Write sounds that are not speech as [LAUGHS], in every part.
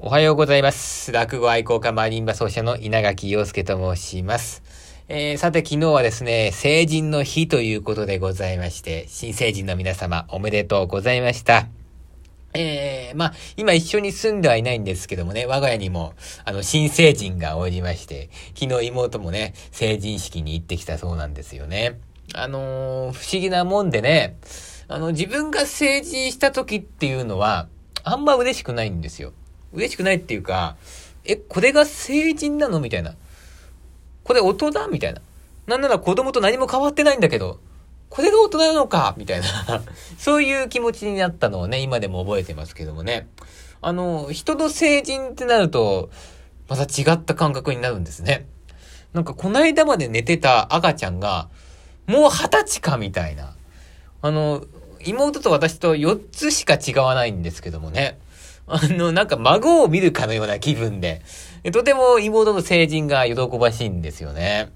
おはようございます。落語愛好家マリンバ奏者の稲垣陽介と申します。えー、さて昨日はですね、成人の日ということでございまして、新成人の皆様おめでとうございました。えー、まあ、今一緒に住んではいないんですけどもね、我が家にも、あの、新成人がおりまして、昨日妹もね、成人式に行ってきたそうなんですよね。あのー不思議なもんでね、あの、自分が成人した時っていうのは、あんま嬉しくないんですよ。嬉しくないっていうか、え、これが成人なの？みたいな。これ大人？みたいな。なんなら子供と何も変わってないんだけど、これが大人なのか？みたいな。[LAUGHS] そういう気持ちになったのをね、今でも覚えてますけどもね。あの、人の成人ってなると、また違った感覚になるんですね。なんかこの間まで寝てた赤ちゃんが、もう二十歳かみたいな。あの、妹と私と4つしか違わないんですけどもね。あの、なんか孫を見るかのような気分で、とても妹の成人が喜ばしいんですよね。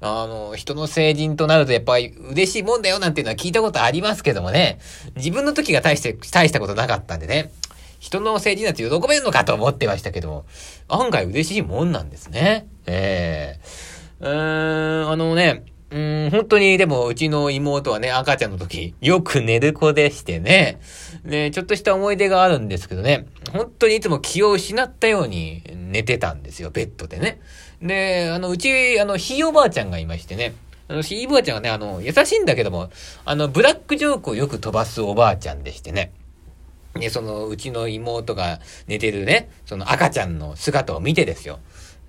あの、人の成人となるとやっぱり嬉しいもんだよなんていうのは聞いたことありますけどもね。自分の時が大して、大したことなかったんでね。人の成人なんて喜べるのかと思ってましたけども、案外嬉しいもんなんですね。ええうーん、あのね、うん、本当にでもうちの妹はね、赤ちゃんの時、よく寝る子でしてね、ね、ちょっとした思い出があるんですけどね、本当にいつも気を失ったように寝てたんですよ、ベッドでね。で、あの、うち、あの、ひいおばあちゃんがいましてね、あの、ひいおばあちゃんがね、あの、優しいんだけども、あの、ブラックジョークをよく飛ばすおばあちゃんでしてね。で、その、うちの妹が寝てるね、その赤ちゃんの姿を見てですよ。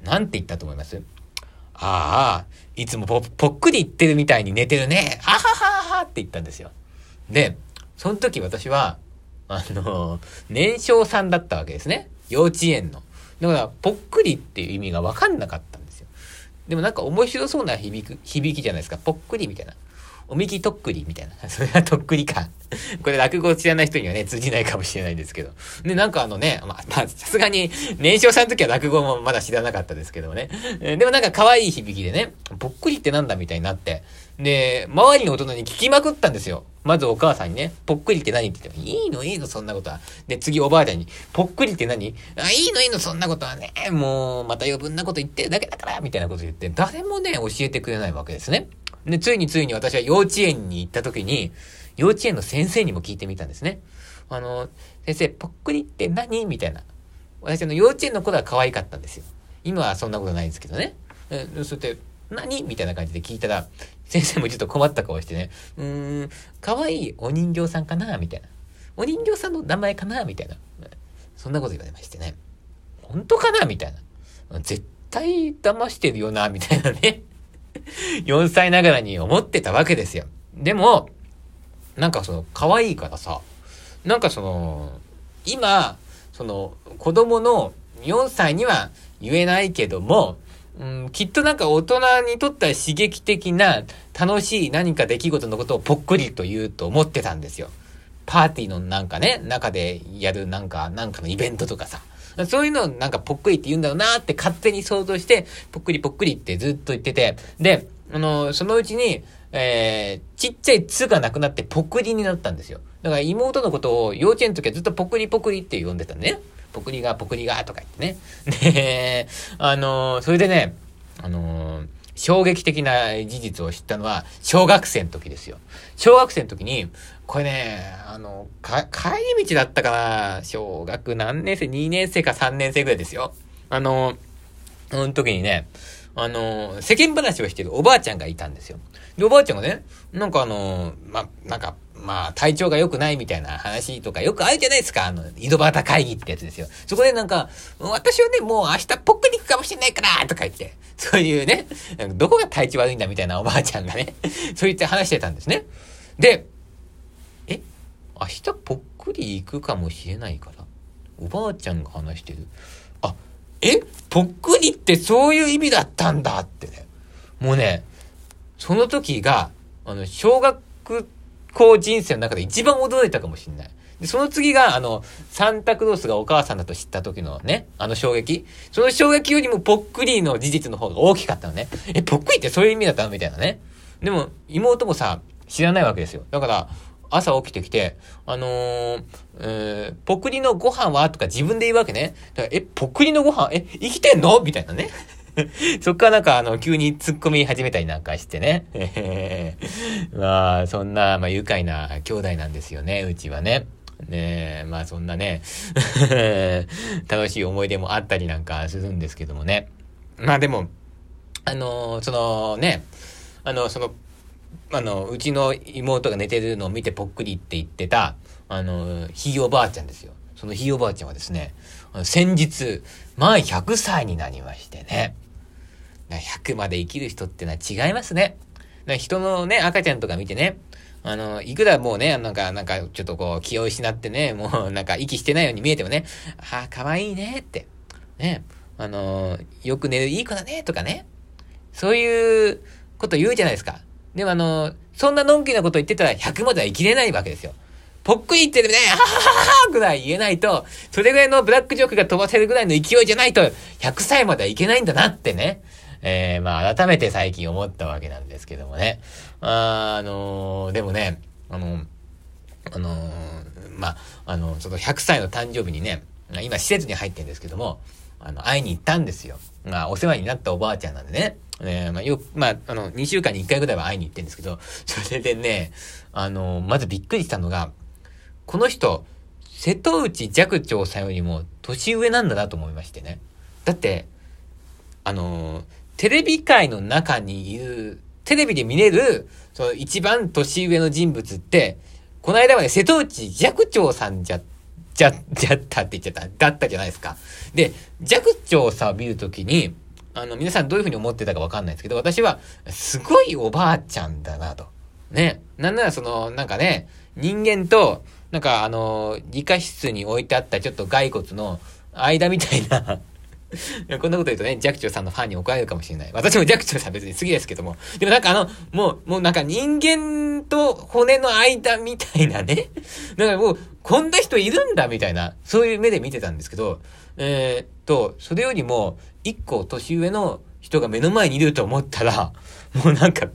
なんて言ったと思います？ああ、いつもぽぽっくり言ってるみたいに寝てるね。あはははって言ったんですよ。で、その時私は、あの、年少さんだったわけですね。幼稚園の。だから、ぽっくりっていう意味がわかんなかったんですよ。でもなんか面白そうな響く、響きじゃないですか。ぽっくりみたいな。おみきとっくりみたいな。[LAUGHS] それはとっくりか。これ落語を知らない人にはね、通じないかもしれないですけど。で、なんかあのね、まあ、[LAUGHS] さすがに、年少さんの時は落語もまだ知らなかったですけどもね。でもなんか可愛い響きでね、ぽっくりってなんだみたいになって。で、周りの大人に聞きまくったんですよ。まずお母さんにね、ぽっくりって何って言っても、いいのいいのそんなことは。で、次おばあちゃんに、ぽっくりって何？あ、いいのいいのそんなことはね、もう、また余分なこと言ってるだけだから、みたいなこと言って、誰もね、教えてくれないわけですね。で、ついについに私は幼稚園に行った時に、幼稚園の先生にも聞いてみたんですね。あの、先生、ぽっくりって何？みたいな。私の幼稚園の頃は可愛かったんですよ。今はそんなことないんですけどね。えそうやって、何？みたいな感じで聞いたら、先生もちょっと困った顔してね、うーん、可愛いお人形さんかな？みたいな。お人形さんの名前かな？みたいな。そんなこと言われましてね。本当かな？みたいな。絶対騙してるよな、みたいなね。[LAUGHS] 4歳ながらに思ってたわけですよ。でも、なんかその、可愛いからさ、なんかその、今、その、子供の4歳には言えないけども、うん、きっとなんか大人にとっては刺激的な楽しい何か出来事のことをぽっくりと言うと思ってたんですよ。パーティーのなんかね、中でやるなんか、なんかのイベントとかさ。そういうのをなんかぽっくりって言うんだろうなって勝手に想像して、ぽっくりぽっくりってずっと言ってて、で、あの、そのうちに、えー、ちっちゃいつがなくなってぽっくりになったんですよ。だから妹のことを幼稚園の時はずっとぽっくりぽっくりって呼んでたね。ぽっくりがぽくりがとか言ってね。で、あの、それでね、あの衝撃的な事実を知ったのは、小学生の時ですよ。小学生の時に、これね、あの、か、帰り道だったかな小学何年生 ?2 年生か3年生ぐらいですよ。あの、その時にね、あの、世間話をしてるおばあちゃんがいたんですよ。で、おばあちゃんがね、なんかあの、ま、なんか、まあ、体調が良くないみたいな話とかよくあるじゃないですか。あの、井戸端会議ってやつですよ。そこでなんか、私はね、もう明日ぽっくり行くかもしれないからとか言って、そういうね、どこが体調悪いんだみたいなおばあちゃんがね、そう言って話してたんですね。で、明日ぽっくり行くかもしれないからおばあちゃんが話してる。あ、え？ぽっくりってそういう意味だったんだってね。もうね、その時が、あの、小学校人生の中で一番驚いたかもしれない。で、その次が、あの、サンタクロースがお母さんだと知った時のね、あの衝撃。その衝撃よりもぽっくりの事実の方が大きかったのね。え、ぽっくりってそういう意味だったの？みたいなね。でも、妹もさ、知らないわけですよ。だから、朝起きてきて、あのー、えー、ポクリのご飯はとか自分で言うわけね。だからえ、ポクリのご飯？え、生きてんの？みたいなね。[LAUGHS] そっからなんかあの、急に突っ込み始めたりなんかしてね。[LAUGHS] まあ、そんな、まあ、愉快な兄弟なんですよね、うちはね。ねまあそんなね [LAUGHS] 楽しい思い出もあったりなんかするんですけどもね。まあでも、あのー、そのね、あの、その、あの、うちの妹が寝てるのを見てぽっくりって言ってた、あの、ひいおばあちゃんですよ。そのひいおばあちゃんはですね、先日、前100歳になりましてね。100まで生きる人ってのは違いますね。人のね、赤ちゃんとか見てね、あの、いくらもうね、なんか、なんか、ちょっとこう、気を失ってね、もう、なんか、息してないように見えてもね、ああ、かわいいねって、ね、あの、よく寝るいい子だね、とかね、そういうこと言うじゃないですか。でもあの、そんなのんきなこと言ってたら100までは生きれないわけですよ。ぽっくり言ってるね、ははははぐらい言えないと、それぐらいのブラックジョークが飛ばせるぐらいの勢いじゃないと、100歳まではいけないんだなってね。えー、まあ、改めて最近思ったわけなんですけどもね。あ、あのー、でもね、あの、あのー、まあ、あの、その100歳の誕生日にね、今施設に入ってるんですけども、あの、会いに行ったんですよ。まあ、お世話になったおばあちゃんなんでね。ねまあ、よ、まあ、あの、2週間に1回ぐらいは会いに行ってるんですけど、[LAUGHS] それでね、あの、まずびっくりしたのが、この人、瀬戸内寂聴さんよりも年上なんだなと思いましてね。だって、あの、テレビ界の中にいる、テレビで見れる、その一番年上の人物って、この間はね、瀬戸内寂聴さんじゃ、じゃ、[LAUGHS] じゃったって言っちゃった、だったじゃないですか。で、寂聴さを見るときに、あの、皆さんどういうふうに思ってたかわかんないですけど、私は、すごいおばあちゃんだなと。ね。なんならその、なんかね、人間と、なんかあの、理科室に置いてあったちょっと骸骨の間みたいな [LAUGHS] こんなこと言うとね、寂聴さんのファンに怒られるかもしれない。私も寂聴さん別に好きですけども。でもなんかあの、もう、もうなんか人間と骨の間みたいなね。なんかもう、こんな人いるんだみたいな、そういう目で見てたんですけど、えー、っと、それよりも、一個年上の人が目の前にいると思ったら、もうなんか、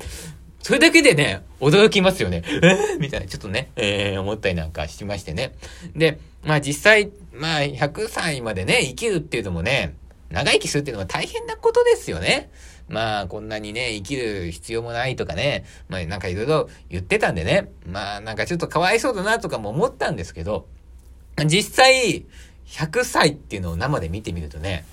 それだけでね、驚きますよね。え？ー、みたいな、ちょっとね、えー、思ったりなんかしましてね。で、まあ実際、まあ100歳までね、生きるっていうのもね、長生きするっていうのは大変なことですよね。まあ、こんなにね、生きる必要もないとかね、まあ、なんかいろいろ言ってたんでね、まあ、なんかちょっとかわいそうだなとかも思ったんですけど、実際、100歳っていうのを生で見てみるとね、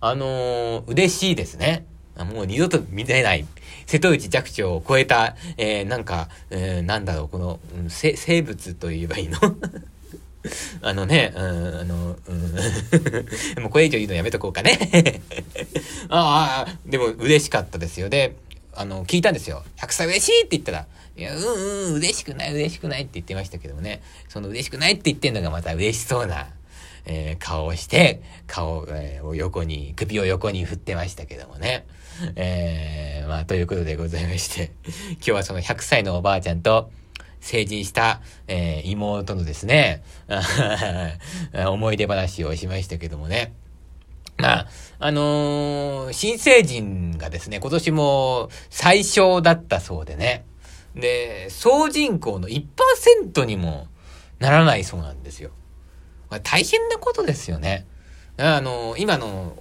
あのー、嬉しいですね。もう二度と見れない、瀬戸内寂聴を超えた、えー、なんか、えー、なんだろう、この、うん、生物と言えばいいの？[LAUGHS] あのね、うん、あの、うん、[LAUGHS] もうこれ以上言うのやめとこうかね [LAUGHS] ああ、でも嬉しかったですよ。で、あの、聞いたんですよ。100歳嬉しいって言ったら、いや、うんうん、嬉しくない、嬉しくないって言ってましたけどもね、その嬉しくないって言ってんのがまた嬉しそうな、えー、顔をして、顔、えー、を横に、首を横に振ってましたけどもね。えー、まあ、ということでございまして、今日はその100歳のおばあちゃんと、成人した、えー、妹のですね、[LAUGHS] 思い出話をしましたけどもね。まあ、あのー、新成人がですね、今年も最小だったそうでね。で、総人口の1%にもならないそうなんですよ。大変なことですよね。あのー、今の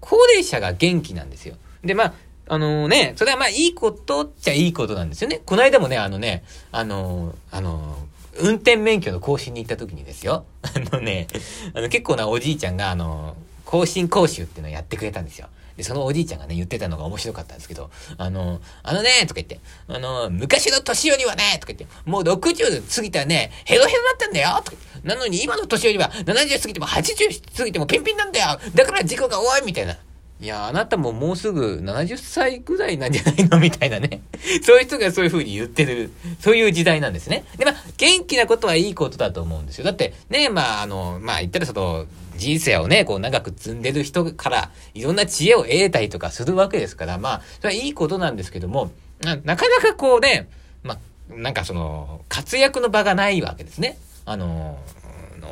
高齢者が元気なんですよ。で、まあ、あのね、それはまあいいことっちゃいいことなんですよね。この間もね、あのね、あの、あの、運転免許の更新に行った時にですよ。[LAUGHS] あのね、あの結構なおじいちゃんが、あの、更新講習っていうのをやってくれたんですよ。で、そのおじいちゃんがね、言ってたのが面白かったんですけど、あの、あのね、とか言って、あの、昔の年寄りはね、とか言って、もう60過ぎたらね、ヘロヘロだったんだよ、とかなのに今の年寄りは70過ぎても80過ぎてもピンピンなんだよだから事故が多いみたいな。いや、あなたももうすぐ70歳ぐらいなんじゃないの？みたいなね。[LAUGHS] そういう人がそういう風に言ってる、そういう時代なんですね。で、まあ、元気なことはいいことだと思うんですよ。だって、ね、まあ、あの、まあ、言ったらその、人生をね、こう長く積んでる人からいろんな知恵を得たりとかするわけですから、まあ、それはいいことなんですけども、ななかなかこうね、まあ、なんかその、活躍の場がないわけですね。あの、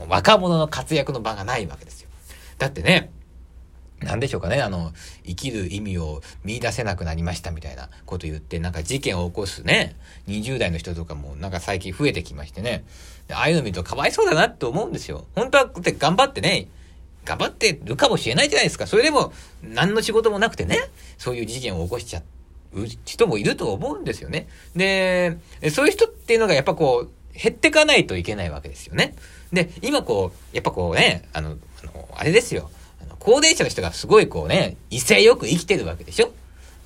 若者の活躍の場がないわけですよ。だってね、なんでしょうかね、あの、生きる意味を見出せなくなりましたみたいなこと言って、なんか事件を起こすね、20代の人とかもなんか最近増えてきましてね、ああいうの見るとかわいそうだなって思うんですよ。本当はって頑張ってね、頑張ってるかもしれないじゃないですか。それでも、何の仕事もなくてね、そういう事件を起こしちゃう人もいると思うんですよね。で、そういう人っていうのがやっぱこう、減ってかないといけないわけですよね。で、今こう、やっぱこうね、あの、あのあれですよ。高齢者の人がすごいこうね、異性よく生きてるわけでしょ？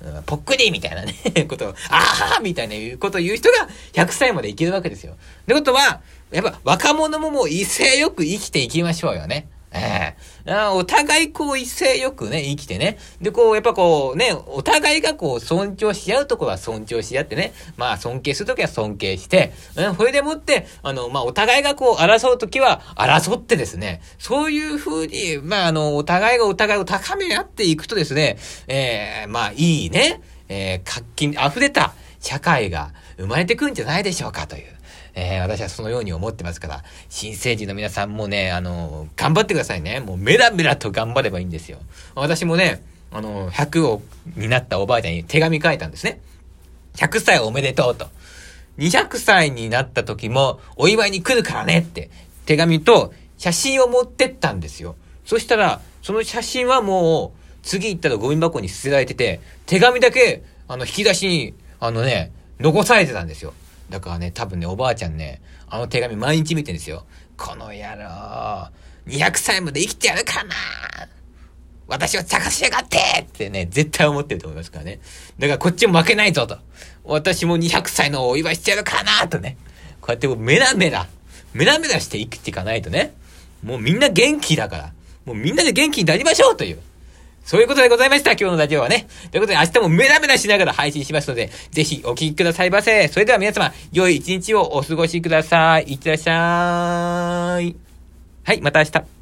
うん、ぽっくりみたいなね、[LAUGHS] ことを、ああみたいなことを言う人が100歳まで生きるわけですよ。ってことは、やっぱ若者ももう異性よく生きていきましょうよね。ええー、お互いこう一斉よくね、生きてね。で、こう、やっぱこうね、お互いがこう尊重し合うところは尊重し合ってね。まあ尊敬するときは尊敬して、うん、それでもって、あの、まあお互いがこう争うときは争ってですね、そういうふうに、まああの、お互いがお互いを高め合っていくとですね、ええー、まあいいね、えー、活気に溢れた社会が生まれてくんじゃないでしょうかという。えー、私はそのように思ってますから、新成人の皆さんもね、あの、頑張ってくださいね。もうメラメラと頑張ればいいんですよ。私もね、あの、100を、になったおばあちゃんに手紙書いたんですね。100歳おめでとうと。200歳になった時もお祝いに来るからねって手紙と写真を持ってったんですよ。そしたら、その写真はもう次行ったらゴミ箱に捨てられてて、手紙だけ、あの、引き出しに、あのね、残されてたんですよ。だからね、多分ね、おばあちゃんね、あの手紙毎日見てるんですよ。この野郎、200歳まで生きてやるかな私を探しやがってってね、絶対思ってると思いますからね。だからこっちも負けないぞと。私も200歳のお祝いしてやるかなとね。こうやってもうメラメラ、メラメラして生きていかないとね。もうみんな元気だから。もうみんなで元気になりましょうという。そういうことでございました。今日のラジオはね。ということで明日もメラメラしながら配信しますので、ぜひお聴きくださいませ。それでは皆様、良い一日をお過ごしください。いってらっしゃい。はい、また明日。